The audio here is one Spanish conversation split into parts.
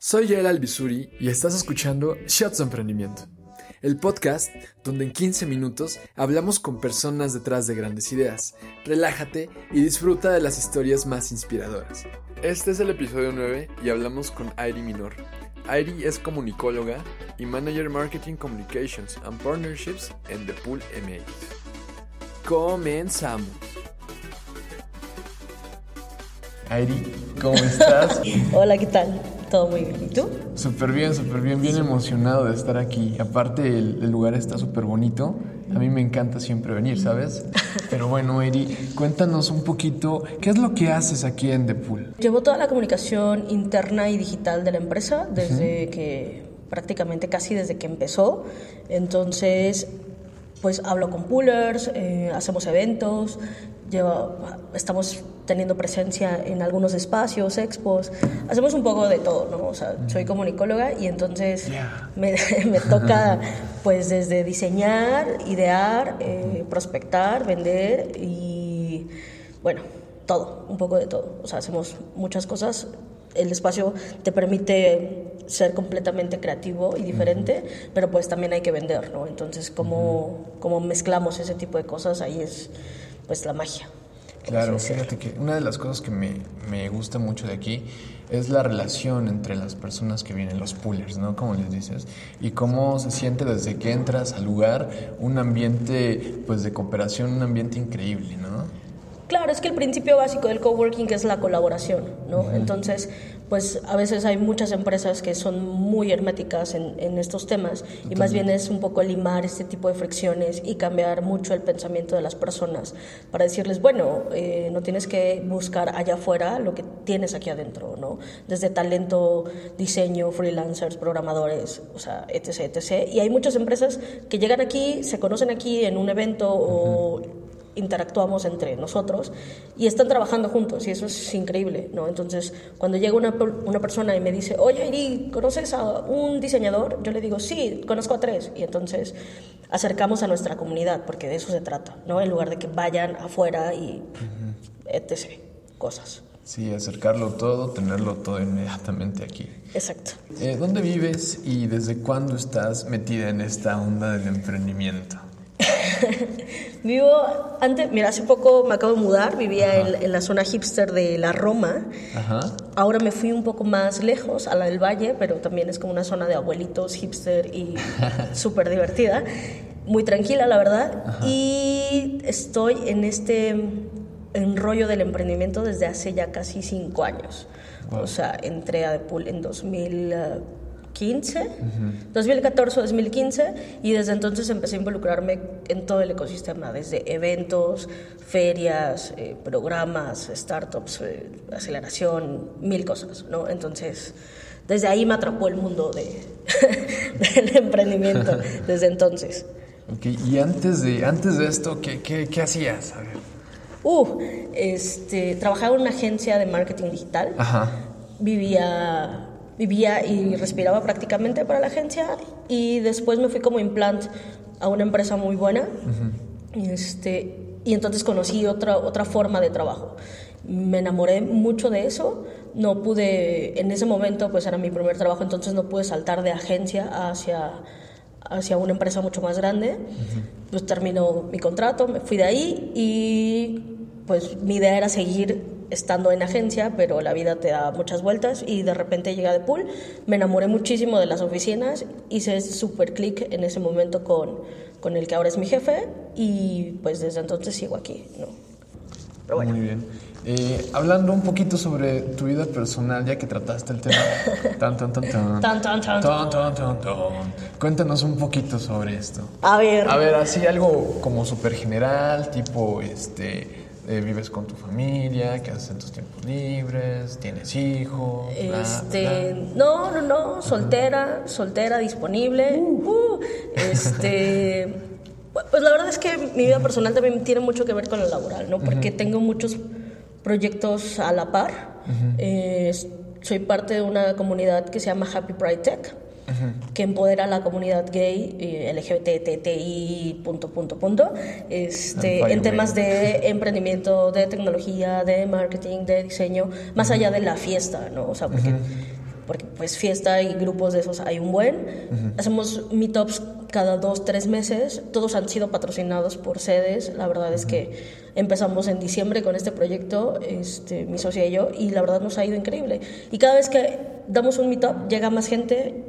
Soy Yael Albizuri y estás escuchando Shots de Emprendimiento, el podcast donde en 15 minutos hablamos con personas detrás de grandes ideas. Relájate y disfruta de las historias más inspiradoras. Este es el episodio 9 y hablamos con Airi Minor. Airi es comunicóloga y Manager Marketing Communications and Partnerships en The Pool MX. Comenzamos. Airi, ¿cómo estás? Hola, ¿qué tal? Todo muy bien. ¿Y tú? Súper bien, súper bien, bien emocionado de estar aquí. Aparte, el, el lugar está súper bonito. A mí me encanta siempre venir, ¿sabes? Pero bueno, Eri, cuéntanos un poquito, ¿qué es lo que haces aquí en The Pool? Llevo toda la comunicación interna y digital de la empresa desde que prácticamente casi desde que empezó. Entonces, pues hablo con poolers, eh, hacemos eventos, lleva, estamos teniendo presencia en algunos espacios, expos, hacemos un poco de todo, ¿no? O sea, soy comunicóloga y entonces me, me, toca pues desde diseñar, idear, eh, prospectar, vender y bueno, todo, un poco de todo. O sea, hacemos muchas cosas. El espacio te permite ser completamente creativo y diferente, uh -huh. pero pues también hay que vender, ¿no? Entonces, ¿cómo, cómo mezclamos ese tipo de cosas? Ahí es pues la magia. Claro, fíjate que una de las cosas que me, me, gusta mucho de aquí es la relación entre las personas que vienen, los poolers, ¿no? Como les dices, y cómo se siente desde que entras al lugar un ambiente pues de cooperación, un ambiente increíble, ¿no? Claro, es que el principio básico del coworking es la colaboración, ¿no? Uh -huh. Entonces, pues a veces hay muchas empresas que son muy herméticas en, en estos temas Totalmente. y más bien es un poco limar este tipo de fricciones y cambiar mucho el pensamiento de las personas para decirles, bueno, eh, no tienes que buscar allá afuera lo que tienes aquí adentro, ¿no? Desde talento, diseño, freelancers, programadores, o sea, etc, etc. Y hay muchas empresas que llegan aquí, se conocen aquí en un evento uh -huh. o interactuamos entre nosotros y están trabajando juntos y eso es increíble, ¿no? Entonces, cuando llega una, una persona y me dice, oye, Iri, ¿conoces a un diseñador? Yo le digo, sí, conozco a tres. Y entonces acercamos a nuestra comunidad, porque de eso se trata, ¿no? En lugar de que vayan afuera y uh -huh. etc. cosas. Sí, acercarlo todo, tenerlo todo inmediatamente aquí. Exacto. Eh, ¿Dónde vives y desde cuándo estás metida en esta onda del emprendimiento? Vivo antes, mira, hace poco me acabo de mudar, vivía en, en, la zona hipster de la Roma. Ajá. Ahora me fui un poco más lejos, a la del Valle, pero también es como una zona de abuelitos hipster y súper divertida. Muy tranquila, la verdad. Ajá. Y estoy en este enrollo del emprendimiento desde hace ya casi cinco años. Wow. O sea, entré a The Pool en 2000. 2015, uh -huh. 2014 o 2015, y desde entonces empecé a involucrarme en todo el ecosistema, desde eventos, ferias, eh, programas, startups, eh, aceleración, mil cosas, ¿no? Entonces, desde ahí me atrapó el mundo de, del emprendimiento, desde entonces. Okay. Y antes de, antes de esto, ¿qué, qué, qué hacías? A ver. Uh, este, trabajaba en una agencia de marketing digital. Ajá. Vivía vivía y respiraba prácticamente para la agencia y después me fui como implant a una empresa muy buena uh -huh. y, este, y entonces conocí otra, otra forma de trabajo. Me enamoré mucho de eso, no pude, en ese momento pues era mi primer trabajo, entonces no pude saltar de agencia hacia, hacia una empresa mucho más grande. Pues terminó mi contrato, me fui de ahí y pues mi idea era seguir estando en agencia, pero la vida te da muchas vueltas y de repente llega de pool, me enamoré muchísimo de las oficinas, hice súper clic en ese momento con, con el que ahora es mi jefe y pues desde entonces sigo aquí, ¿no? Pero bueno. Muy bien. Eh, hablando un poquito sobre tu vida personal, ya que trataste el tema. tan, tan, tan. Cuéntanos un poquito sobre esto. A ver. A ver, así algo como súper general, tipo, este, eh, vives con tu familia, qué haces en tus tiempos libres, tienes hijos. Este, no, no, no, soltera, soltera, disponible. Uh. Uh, este, pues la verdad es que mi vida personal también tiene mucho que ver con lo laboral, ¿no? Porque tengo muchos proyectos a la par. Eh, soy parte de una comunidad que se llama Happy Pride Tech que empodera a la comunidad gay, eh, LGBTTI, punto, punto, punto, este, en temas de emprendimiento, de tecnología, de marketing, de diseño, más allá de la fiesta, ¿no? O sea, porque, porque pues fiesta y grupos de esos hay un buen. Hacemos meetups cada dos, tres meses. Todos han sido patrocinados por sedes. La verdad es que empezamos en diciembre con este proyecto, este, mi socia y yo, y la verdad nos ha ido increíble. Y cada vez que damos un meetup, llega más gente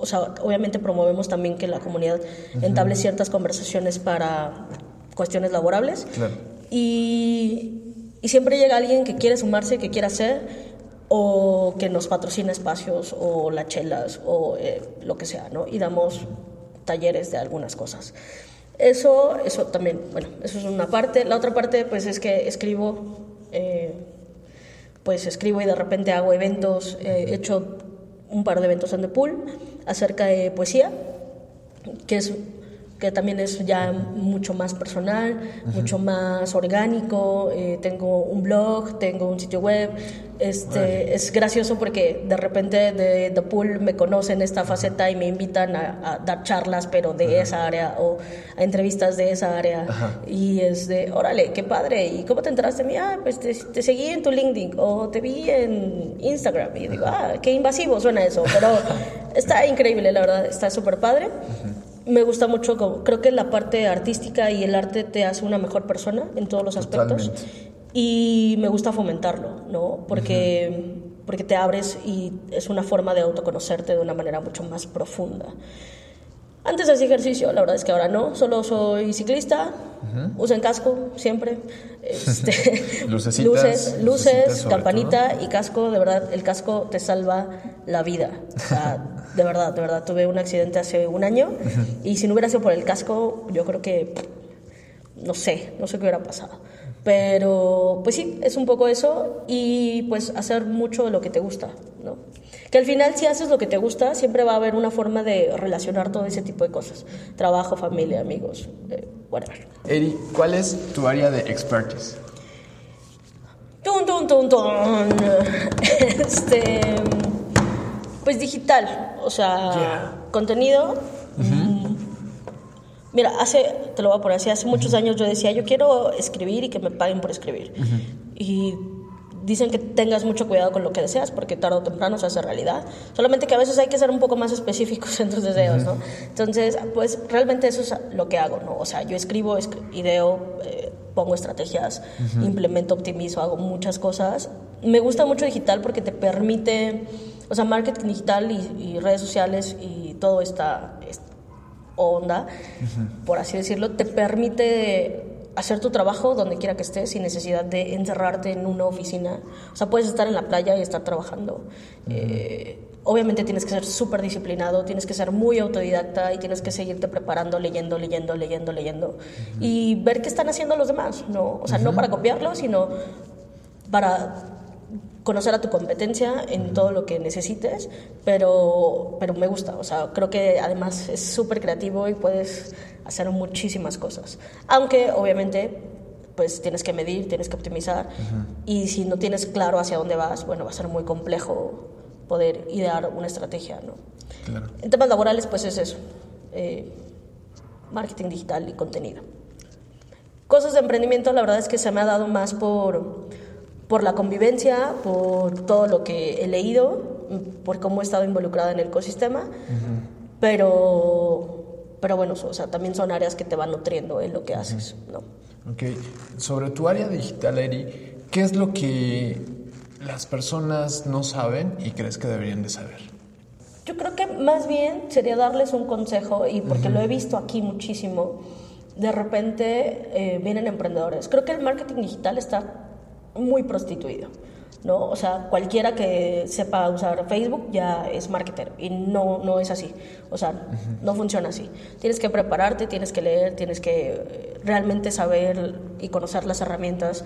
o sea, obviamente promovemos también que la comunidad entable ciertas conversaciones para cuestiones laborables. Y, y, siempre llega alguien que quiere sumarse, que quiere hacer, o que nos patrocina espacios, o las chelas, o eh, lo que sea, ¿no? Y damos talleres de algunas cosas. Eso, eso también, bueno, eso es una parte. La otra parte, pues, es que escribo, eh, pues escribo y de repente hago eventos. he hecho un par de eventos en The Pool acerca de poesía, que es que también es ya mucho más personal, mucho más orgánico. Eh, tengo un blog, tengo un sitio web. Este, Es gracioso porque de repente de The Pool me conocen esta faceta y me invitan a, dar charlas, pero de esa área o a entrevistas de esa área. Y es de, órale, qué padre. ¿Y cómo te enteraste de mí? Ah, pues te, seguí en tu LinkedIn o te vi en Instagram. Y digo, ah, qué invasivo suena eso. Pero está increíble, la verdad, está súper padre me gusta mucho, creo que la parte artística y el arte te hace una mejor persona en todos los aspectos. Y me gusta fomentarlo, ¿no? Porque, porque te abres y es una forma de autoconocerte de una manera mucho más profunda. Antes hacía ejercicio, la verdad es que ahora no, solo soy ciclista, uso en casco siempre, este, luces, luces, campanita y casco, de verdad, el casco te salva la vida. de verdad, de verdad, tuve un accidente hace un año y si no hubiera sido por el casco, yo creo que, no sé, no sé qué hubiera pasado. Pero, pues sí, es un poco eso y pues hacer mucho de lo que te gusta, ¿no? Que al final si haces lo que te gusta, siempre va a haber una forma de relacionar todo ese tipo de cosas. Trabajo, familia, amigos, eh, whatever. Eri, ¿cuál es tu área de expertise? Tun, tun, tun, tun. Este, pues digital, o sea, contenido. Mm, mira, hace, te lo voy a poner así, hace muchos años yo decía, yo quiero escribir y que me paguen por escribir. Y dicen que tengas mucho cuidado con lo que deseas porque tarde o temprano se hace realidad. Solamente que a veces hay que ser un poco más específicos en tus deseos, ¿no? Entonces, pues realmente eso es lo que hago, ¿no? O sea, yo escribo, ideo, eh, pongo estrategias, implemento, optimizo, hago muchas cosas. Me gusta mucho digital porque te permite, o sea, marketing digital y, redes sociales y todo esta, onda, por así decirlo, te permite hacer tu trabajo donde quiera que estés sin necesidad de encerrarte en una oficina. O sea, puedes estar en la playa y estar trabajando. Eh, obviamente tienes que ser súper disciplinado, tienes que ser muy autodidacta y tienes que seguirte preparando, leyendo, leyendo, leyendo, leyendo y ver qué están haciendo los demás, ¿no? O sea, no para copiarlo, sino para conocer a tu competencia en todo lo que necesites, pero, pero me gusta, o sea, creo que además es súper creativo y puedes hacer muchísimas cosas. Aunque obviamente pues tienes que medir, tienes que optimizar y si no tienes claro hacia dónde vas, bueno, va a ser muy complejo poder idear una estrategia, ¿no? En temas laborales pues es eso, eh, marketing digital y contenido. Cosas de emprendimiento, la verdad es que se me ha dado más por, por la convivencia, por todo lo que he leído, por cómo he estado involucrada en el ecosistema pero, pero bueno, o sea, también son áreas que te van nutriendo en lo que haces, ¿no? Ok, sobre tu área digital, Eri, ¿qué es lo que las personas no saben y crees que deberían de saber? Yo creo que más bien sería darles un consejo, y porque lo he visto aquí muchísimo, de repente eh, vienen emprendedores. Creo que el marketing digital está muy prostituido. ¿no? O sea, cualquiera que sepa usar Facebook ya es marketer y no, no es así. O sea, no funciona así. Tienes que prepararte, tienes que leer, tienes que eh, realmente saber y conocer las herramientas.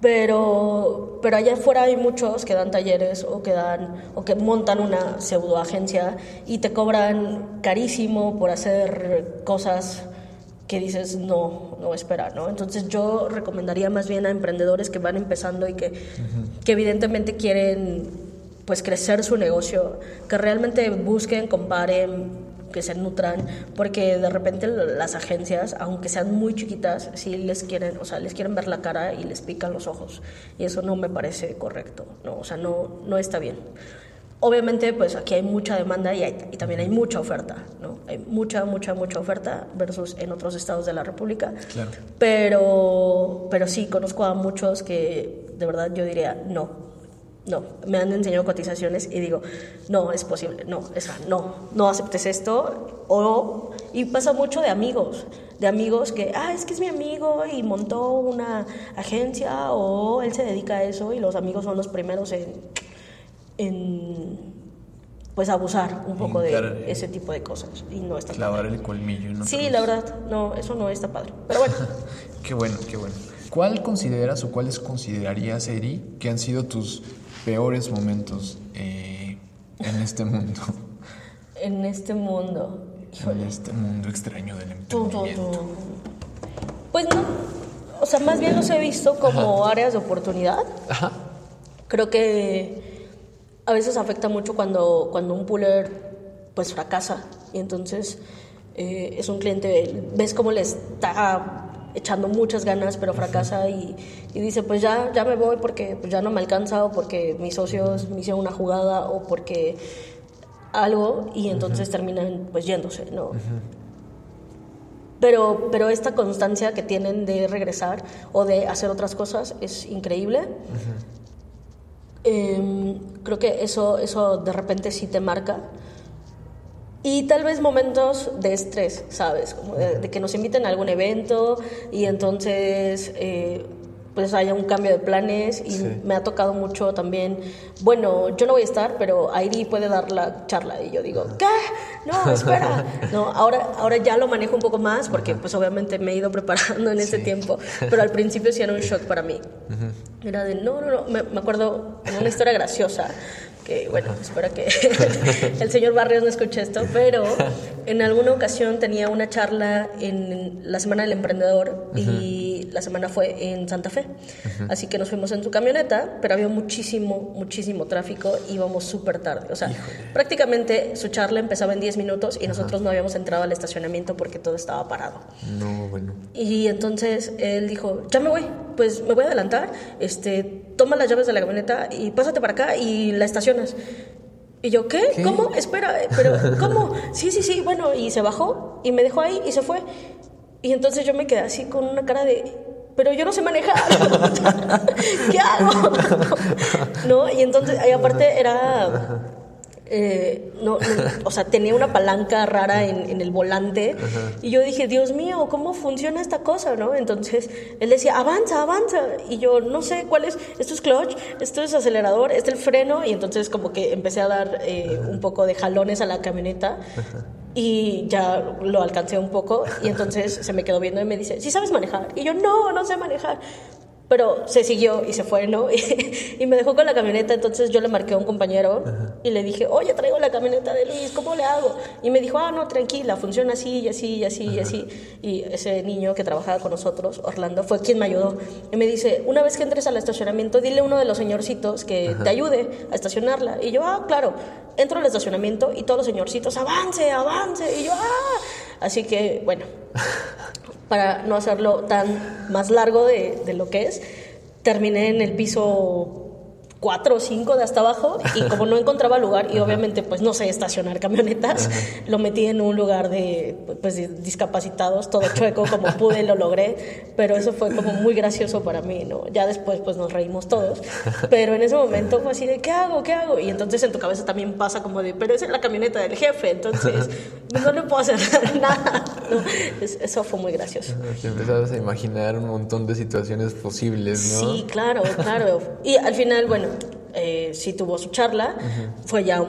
Pero, pero allá afuera hay muchos que dan talleres o que, dan, o que montan una pseudoagencia y te cobran carísimo por hacer cosas que dices, no, no espera, ¿no? Entonces yo recomendaría más bien a emprendedores que van empezando y que, que evidentemente quieren pues crecer su negocio, que realmente busquen, comparen, que se nutran, porque de repente las agencias, aunque sean muy chiquitas, sí les quieren, o sea, les quieren ver la cara y les pican los ojos, y eso no me parece correcto, ¿no? O sea, no, no está bien. Obviamente, pues aquí hay mucha demanda y, y, también hay mucha oferta, ¿no? Hay mucha, mucha, mucha oferta versus en otros estados de la República. Claro. Pero, pero sí, conozco a muchos que de verdad yo diría, no, no. Me han enseñado cotizaciones y digo, no, es posible, no, esa, no, no aceptes esto. O, y pasa mucho de amigos, de amigos que, ah, es que es mi amigo y montó una agencia o él se dedica a eso y los amigos son los primeros en en pues abusar un poco de ese tipo de cosas. Y no está clavar el colmillo ¿no? sí la verdad no eso no está padre. Pero bueno. Qué bueno qué bueno. ¿cuál consideras o cuáles considerarías Eri que han sido tus peores momentos eh, en este mundo en este mundo en este mundo extraño del emprendimiento. pues no o sea más bien los he visto como áreas de oportunidad. Ajá. creo que a veces afecta mucho cuando, cuando un puller pues fracasa. Y entonces eh, es un cliente, ves cómo le está echando muchas ganas pero fracasa y, y, dice pues ya, ya me voy porque pues, ya no me alcanza o porque mis socios me hicieron una jugada o porque algo y entonces terminan pues yéndose, ¿no? Pero, pero esta constancia que tienen de regresar o de hacer otras cosas es increíble. Eh, creo que eso, eso de repente sí te marca. Y tal vez momentos de estrés, ¿sabes? Como de, que nos inviten a algún evento y entonces eh, pues haya un cambio de planes y me ha tocado mucho también, bueno, yo no voy a estar, pero Airi puede dar la charla y yo digo, ¿qué? No, espera. No, ahora, ahora ya lo manejo un poco más porque pues obviamente me he ido preparando en ese tiempo, pero al principio sí era un shock para mí. Era de, no, no, no, me, me acuerdo una historia graciosa que bueno, espero que el señor Barrios no escuche esto, pero en alguna ocasión tenía una charla en la Semana del Emprendedor y la semana fue en Santa Fe. Así que nos fuimos en su camioneta, pero había muchísimo, muchísimo tráfico, íbamos súper tarde. O sea, prácticamente su charla empezaba en 10 minutos y nosotros no habíamos entrado al estacionamiento porque todo estaba parado. No, bueno. Y entonces él dijo, ya me voy, pues me voy a adelantar, este, toma las llaves de la camioneta y pásate para acá y la estación y yo, ¿qué? ¿Cómo? Espera, eh, pero ¿cómo? Sí, sí, sí, bueno, y se bajó y me dejó ahí y se fue. Y entonces yo me quedé así con una cara de, pero yo no sé manejar. ¿Qué hago? ¿No? Y entonces, y aparte era eh, no, o sea, tenía una palanca rara en, el volante y yo dije, Dios mío, ¿cómo funciona esta cosa? ¿no? Entonces él decía, avanza, avanza. Y yo, no sé cuál es, esto es clutch, esto es acelerador, este es el freno. Y entonces como que empecé a dar eh, un poco de jalones a la camioneta y ya lo alcancé un poco. Y entonces se me quedó viendo y me dice, ¿sí sabes manejar? Y yo, no, no sé manejar. Pero se siguió y se fue, ¿no? Y, me dejó con la camioneta, entonces yo le marqué a un compañero y le dije, oye, traigo la camioneta de Luis, ¿cómo le hago? Y me dijo, ah, no, tranquila, funciona así y así y así y así. Y ese niño que trabajaba con nosotros, Orlando, fue quien me ayudó. Y me dice, una vez que entres al estacionamiento, dile a uno de los señorcitos que te ayude a estacionarla. Y yo, ah, claro, entro al estacionamiento y todos los señorcitos, avance, avance. Y yo, ah. Así que, bueno, para no hacerlo tan más largo de, de lo que es, terminé en el piso cuatro o cinco de hasta abajo y como no encontraba lugar y obviamente pues no sé estacionar camionetas, lo metí en un lugar de pues de discapacitados, todo chueco como pude, lo logré, pero eso fue como muy gracioso para mí, ¿no? Ya después pues nos reímos todos, pero en ese momento fue así de ¿qué hago? ¿qué hago? Y entonces en tu cabeza también pasa como de, pero esa es la camioneta del jefe, entonces no le puedo hacer nada. eso fue muy gracioso. Te empezabas a imaginar un montón de situaciones posibles, ¿no? Sí, claro, claro. Y al final, bueno, eh, sí tuvo su charla, fue ya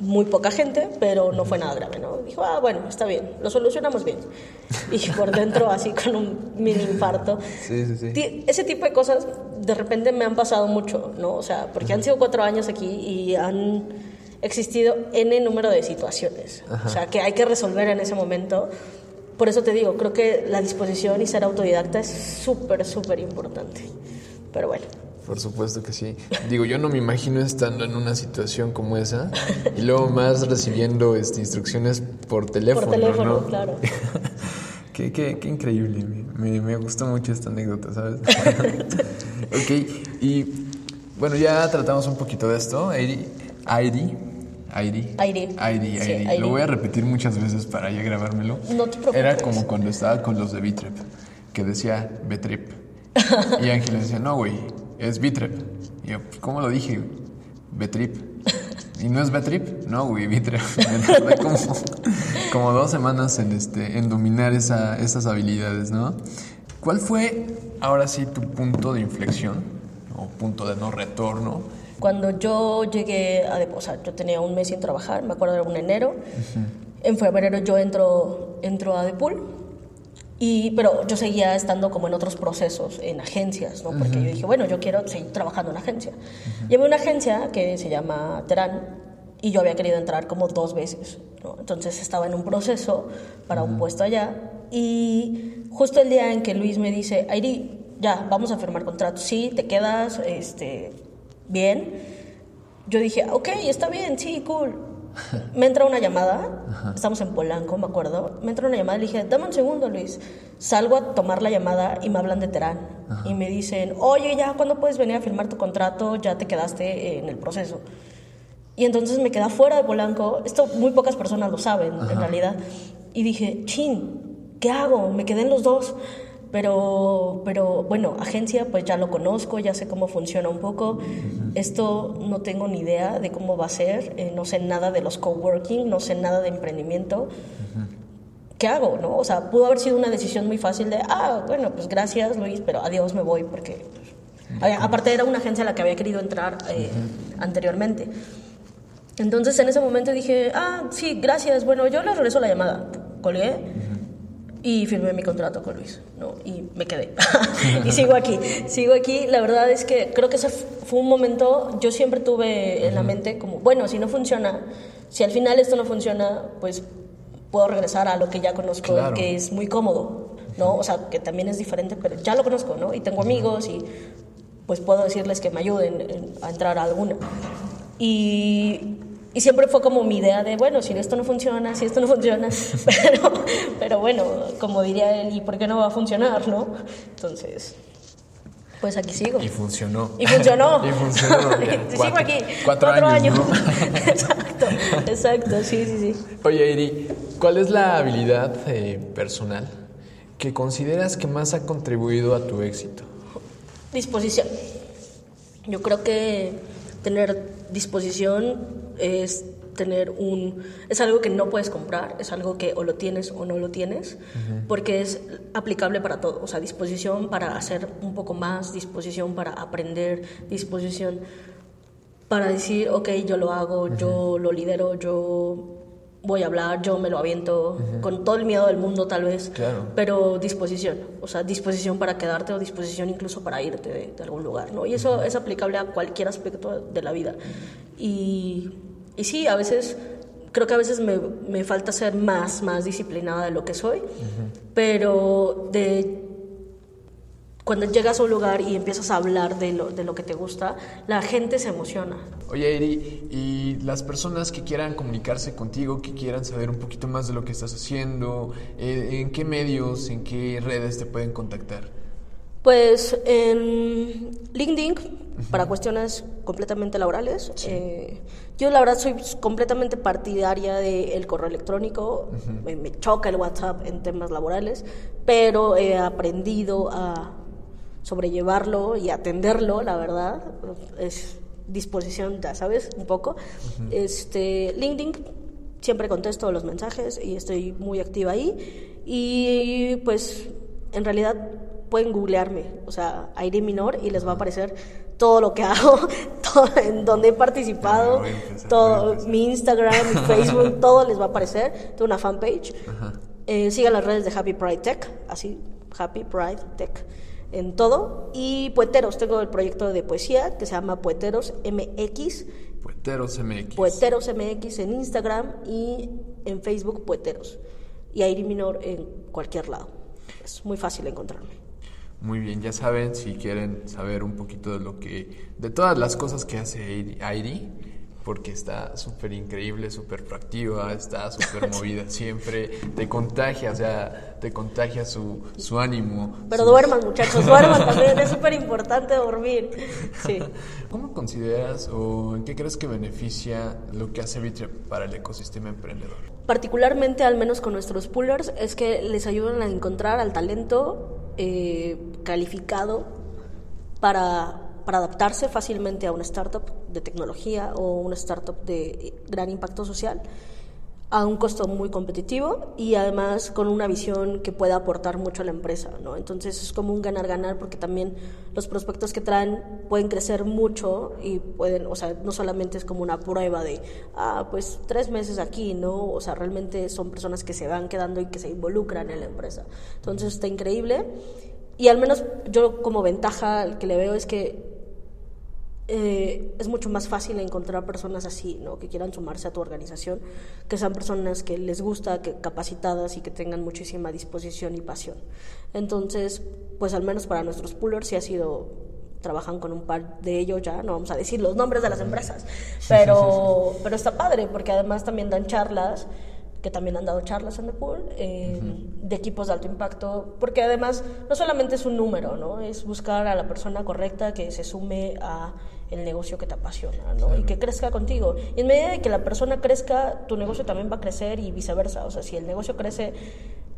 muy poca gente, pero no fue nada grave, ¿no? Dijo, ah, bueno, está bien, lo solucionamos bien. Y por dentro así con un mini infarto. Sí, sí, sí. Ese tipo de cosas de repente me han pasado mucho, ¿no? O sea, porque han sido cuatro años aquí y han existido N número de situaciones, o sea, que hay que resolver en ese momento. Por eso te digo, creo que la disposición y ser autodidacta es súper, súper importante. Pero bueno. Por supuesto que sí. Digo, yo no me imagino estando en una situación como esa y luego más recibiendo este, instrucciones por teléfono. Por teléfono, claro. qué, qué, qué, increíble. Me, me, gustó mucho esta anécdota, ¿sabes? ok, y bueno, ya tratamos un poquito de esto. Airi, Airi, Airi. Airi. Airi, Lo voy a repetir muchas veces para ya grabármelo. No te preocupes. Era como cuando estaba con los de Bitrep, que decía Betrip. Y Ángel decía, no, güey, es Bitrep. Y yo, ¿cómo lo dije? Betrip. ¿Y no es Betrip? No, güey, Bitrep. Me tardé como, como, dos semanas en, este, en dominar esa, esas habilidades, ¿no? ¿Cuál fue, ahora sí, tu punto de inflexión o punto de no retorno? Cuando yo llegué a... O sea, yo tenía un mes sin trabajar, me acuerdo era un enero. En febrero yo entro, entro a Depul y, pero yo seguía estando como en otros procesos, en agencias, ¿no? Porque yo dije, bueno, yo quiero seguir trabajando en agencia. Llevé una agencia que se llama Terán y yo había querido entrar como dos veces, ¿no? Entonces estaba en un proceso para un puesto allá y justo el día en que Luis me dice, Airi, ya, vamos a firmar contrato, sí, te quedas, este, bien. Yo dije, ok, está bien, sí, cool me entra una llamada, estamos en Polanco, me acuerdo, me entra una llamada y le dije, dame un segundo, Luis. Salgo a tomar la llamada y me hablan de Terán. Y me dicen, oye, ya, ¿cuándo puedes venir a firmar tu contrato? Ya te quedaste en el proceso. Y entonces me quedé fuera de Polanco. Esto muy pocas personas lo saben, en realidad. Y dije, chin, ¿qué hago? Me quedé en los dos. Pero, pero bueno, agencia pues ya lo conozco, ya sé cómo funciona un poco. Esto no tengo ni idea de cómo va a ser, eh, no sé nada de los coworking, no sé nada de emprendimiento. ¿Qué hago? No? O sea, pudo haber sido una decisión muy fácil de, ah, bueno, pues gracias Luis, pero adiós me voy porque... Aparte era una agencia a la que había querido entrar eh, anteriormente. Entonces en ese momento dije, ah, sí, gracias, bueno, yo le regreso la llamada. Colgué y firmé mi contrato con Luis, ¿no? Y me quedé. y sigo aquí, sigo aquí. La verdad es que creo que ese fue un momento, yo siempre tuve en la mente como, bueno, si no funciona, si al final esto no funciona, pues puedo regresar a lo que ya conozco, que es muy cómodo, ¿no? O sea, que también es diferente, pero ya lo conozco, ¿no? Y tengo amigos y pues puedo decirles que me ayuden a entrar a alguna. Y y siempre fue como mi idea de, bueno, si esto no funciona, si esto no funciona, pero, pero bueno, como diría él, ¿y por qué no va a funcionar, no? Entonces, pues aquí sigo. Y funcionó. Y funcionó. y funcionó. sigo aquí. Cuatro, años. exacto, exacto, sí, sí, sí. Oye, Iri, ¿cuál es la habilidad eh, personal que consideras que más ha contribuido a tu éxito? Disposición. Yo creo que tener disposición es tener un... Es algo que no puedes comprar, es algo que o lo tienes o no lo tienes, porque es aplicable para todo, o sea, disposición para hacer un poco más, disposición para aprender, disposición para decir, ok, yo lo hago, yo lo lidero, yo voy a hablar, yo me lo aviento, con todo el miedo del mundo tal vez, pero disposición, o sea, disposición para quedarte o disposición incluso para irte de, de algún lugar, ¿no? Y eso es aplicable a cualquier aspecto de la vida. Y y sí, a veces, creo que a veces me, me falta ser más, más disciplinada de lo que soy, pero de cuando llegas a un lugar y empiezas a hablar de lo, de lo que te gusta, la gente se emociona. Oye, Eri, y las personas que quieran comunicarse contigo, que quieran saber un poquito más de lo que estás haciendo, eh, ¿en qué medios, en qué redes te pueden contactar? Pues en LinkedIn para cuestiones completamente laborales. Eh, yo la verdad soy completamente partidaria del correo electrónico, me, me choca el WhatsApp en temas laborales, pero he aprendido a sobrellevarlo y atenderlo, la verdad, es disposición, ya sabes, un poco. Este, LinkedIn, siempre contesto los mensajes y estoy muy activa ahí. Y pues en realidad pueden googlearme, o sea, Aire Minor y les va a aparecer todo lo que hago, todo, en donde he participado, todo, mi Instagram, mi Facebook, todo les va a aparecer. Tengo una fanpage. Eh, sigan las redes de Happy Pride Tech, así, Happy Pride Tech en todo. Y Poeteros, tengo el proyecto de poesía que se llama Poeteros MX. Poeteros MX. Poeteros MX en Instagram y en Facebook Poeteros. Y Airi Minor en cualquier lado. Es muy fácil encontrarme. Muy bien, ya saben, si quieren saber un poquito de lo que, de todas las cosas que hace Airi, porque está súper increíble, súper proactiva, está súper movida siempre, te contagia, o sea, te contagia su, su ánimo. Pero duerman muchachos, duerman también, es súper importante dormir. Sí. ¿Cómo consideras o en qué crees que beneficia lo que hace Vitre para el ecosistema emprendedor? Particularmente, al menos con nuestros pullers, es que les ayudan a encontrar al talento eh, calificado para para adaptarse fácilmente a una startup de tecnología o una startup de gran impacto social a un costo muy competitivo y además con una visión que pueda aportar mucho a la empresa, ¿no? Entonces es como un ganar-ganar porque también los prospectos que traen pueden crecer mucho y pueden, o sea, no solamente es como una prueba de, ah, pues tres meses aquí, ¿no? O sea, realmente son personas que se van quedando y que se involucran en la empresa. Entonces está increíble y al menos yo como ventaja que le veo es que eh, es mucho más fácil encontrar personas así, ¿no? que quieran sumarse a tu organización, que sean personas que les gusta, que capacitadas y que tengan muchísima disposición y pasión. Entonces, pues al menos para nuestros pullers sí ha sido trabajan con un par de ellos ya, no vamos a decir los nombres de las empresas, pero, pero está padre porque además también dan charlas que también han dado charlas en The Pool, eh, de equipos de alto impacto, porque además no solamente es un número, ¿no? es buscar a la persona correcta que se sume a el negocio que te apasiona, ¿no? Y que crezca contigo. Y en medida de que la persona crezca, tu negocio también va a crecer y viceversa. O sea, si el negocio crece,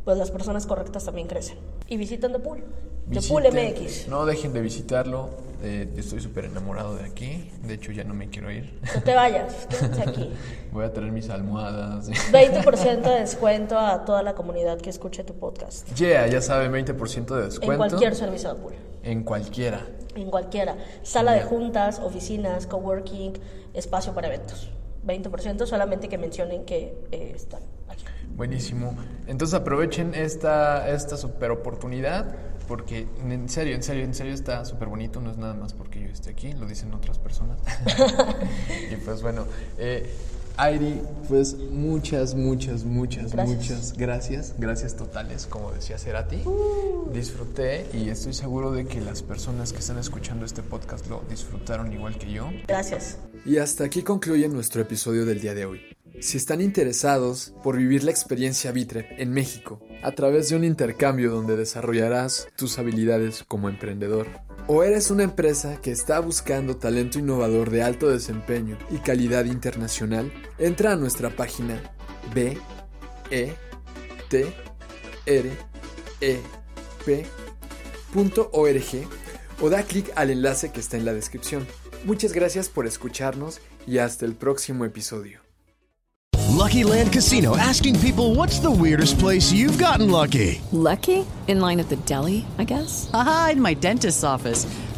pues las personas correctas también crecen. Y visitan The Pool. The Pool MX. No dejen de visitarlo. Eh, estoy súper enamorado de aquí. De hecho, ya no me quiero ir. No te vayas, quédate aquí. Voy a traer mis almohadas. 20% de descuento a toda la comunidad que escuche tu podcast. Yeah, ya saben, 20% de descuento. En cualquier servicio de Pool. En cualquiera en cualquiera. Sala de juntas, oficinas, coworking, espacio para eventos. 20% solamente que mencionen que eh, están aquí. Buenísimo. Entonces aprovechen esta, esta super oportunidad porque en serio, en serio, en serio está súper bonito. No es nada más porque yo esté aquí, lo dicen otras personas. y pues bueno, eh, Airi, pues muchas, muchas, muchas, muchas gracias. Gracias totales, como decía Cerati. Uh. Disfruté y estoy seguro de que las personas que están escuchando este podcast lo disfrutaron igual que yo. Gracias. Y hasta aquí concluye nuestro episodio del día de hoy. Si están interesados por vivir la experiencia Vitre en México a través de un intercambio donde desarrollarás tus habilidades como emprendedor, o eres una empresa que está buscando talento innovador de alto desempeño y calidad internacional, entra a nuestra página b e t r e p.org o da clic al enlace que está en la descripción. Muchas gracias por escucharnos y hasta el próximo episodio. Lucky Land Casino asking people what's the weirdest place you've gotten lucky? Lucky? In line at the deli, I guess. Aha, in my dentist's office.